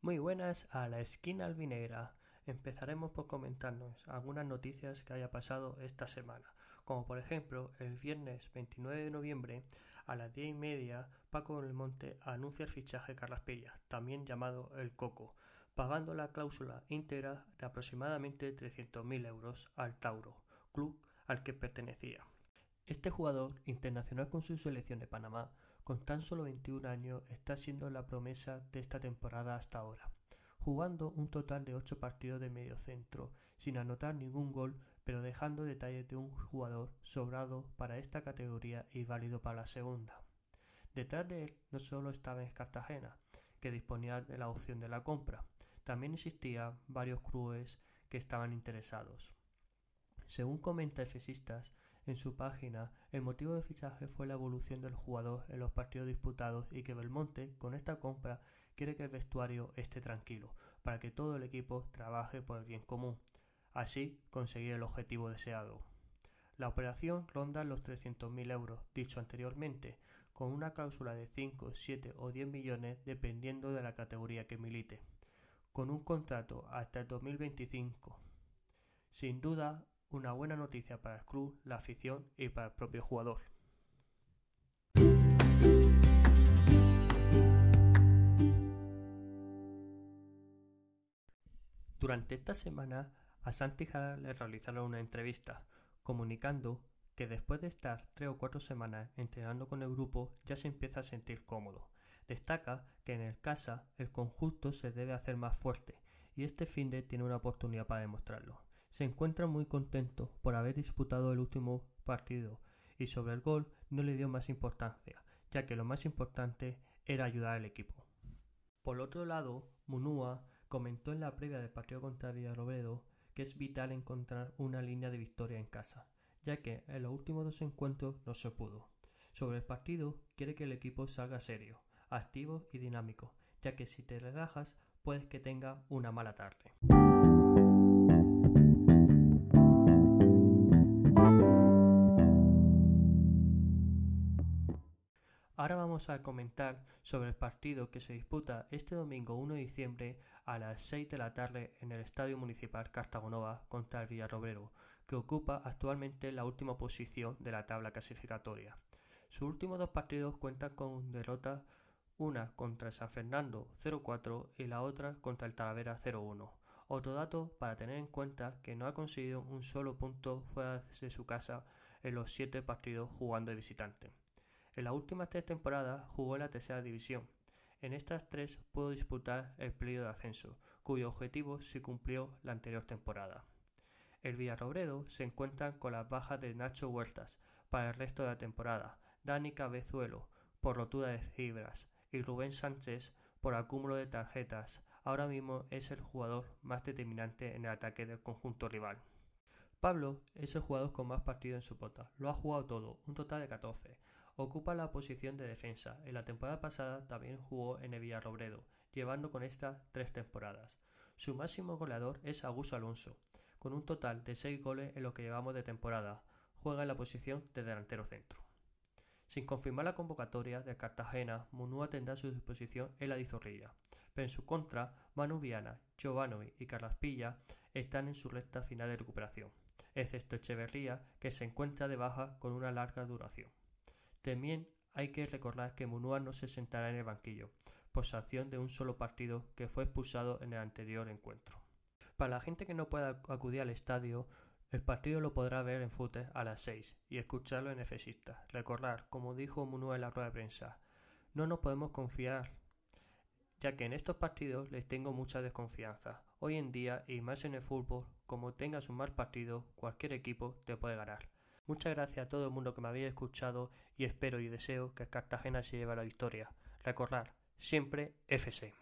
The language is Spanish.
Muy buenas a la esquina albinegra. Empezaremos por comentarnos algunas noticias que haya pasado esta semana, como por ejemplo el viernes 29 de noviembre a las 10 y media Paco del Monte anuncia el fichaje de Carlos Pilla, también llamado el Coco, pagando la cláusula íntegra de aproximadamente 300.000 euros al Tauro, club al que pertenecía. Este jugador, internacional con su selección de Panamá, con tan solo 21 años, está siendo la promesa de esta temporada hasta ahora, jugando un total de 8 partidos de medio centro, sin anotar ningún gol, pero dejando detalles de un jugador sobrado para esta categoría y válido para la segunda. Detrás de él no solo estaba en Cartagena, que disponía de la opción de la compra, también existían varios clubes que estaban interesados. Según comenta Efesistas en su página, el motivo de fichaje fue la evolución del jugador en los partidos disputados y que Belmonte, con esta compra, quiere que el vestuario esté tranquilo, para que todo el equipo trabaje por el bien común, así conseguir el objetivo deseado. La operación ronda los 300.000 euros, dicho anteriormente, con una cláusula de 5, 7 o 10 millones dependiendo de la categoría que milite con un contrato hasta el 2025. Sin duda, una buena noticia para el club, la afición y para el propio jugador. Durante esta semana, a Santi Jara le realizaron una entrevista, comunicando que después de estar tres o cuatro semanas entrenando con el grupo ya se empieza a sentir cómodo Destaca que en el casa el conjunto se debe hacer más fuerte y este finde tiene una oportunidad para demostrarlo. Se encuentra muy contento por haber disputado el último partido y sobre el gol no le dio más importancia, ya que lo más importante era ayudar al equipo. Por otro lado, Munúa comentó en la previa del partido contra Villarrobledo que es vital encontrar una línea de victoria en casa, ya que en los últimos dos encuentros no se pudo. Sobre el partido, quiere que el equipo salga serio, activo y dinámico, ya que si te relajas puedes que tenga una mala tarde. Ahora vamos a comentar sobre el partido que se disputa este domingo 1 de diciembre a las 6 de la tarde en el Estadio Municipal Cartagonova contra el Villarrobrero, que ocupa actualmente la última posición de la tabla clasificatoria. Sus últimos dos partidos cuentan con derrotas una contra San Fernando 0-4 y la otra contra el Talavera 0-1. Otro dato para tener en cuenta que no ha conseguido un solo punto fuera de su casa en los siete partidos jugando de visitante. En las últimas tres temporadas jugó en la tercera división. En estas tres pudo disputar el periodo de ascenso, cuyo objetivo se cumplió la anterior temporada. El Villarrobredo se encuentra con las bajas de Nacho Huertas para el resto de la temporada, Dani Cabezuelo por rotura de fibras, y Rubén Sánchez por acúmulo de tarjetas. Ahora mismo es el jugador más determinante en el ataque del conjunto rival. Pablo es el jugador con más partidos en su pota. Lo ha jugado todo, un total de 14. Ocupa la posición de defensa. En la temporada pasada también jugó en el Villarrobredo, llevando con esta tres temporadas. Su máximo goleador es Augusto Alonso, con un total de 6 goles en lo que llevamos de temporada. Juega en la posición de delantero centro. Sin confirmar la convocatoria de Cartagena, Munúa tendrá a su disposición el Adizorrilla, pero en su contra, Manu Viana, y Carlaspilla están en su recta final de recuperación, excepto Echeverría, que se encuentra de baja con una larga duración. También hay que recordar que Munúa no se sentará en el banquillo, por sanción de un solo partido que fue expulsado en el anterior encuentro. Para la gente que no pueda acudir al estadio, el partido lo podrá ver en Footer a las 6 y escucharlo en Efesista. Recordar, como dijo Munúa en la rueda de prensa, no nos podemos confiar, ya que en estos partidos les tengo mucha desconfianza. Hoy en día, y más en el fútbol, como tengas un mal partido, cualquier equipo te puede ganar. Muchas gracias a todo el mundo que me había escuchado y espero y deseo que Cartagena se lleve la victoria. Recordar, siempre FC.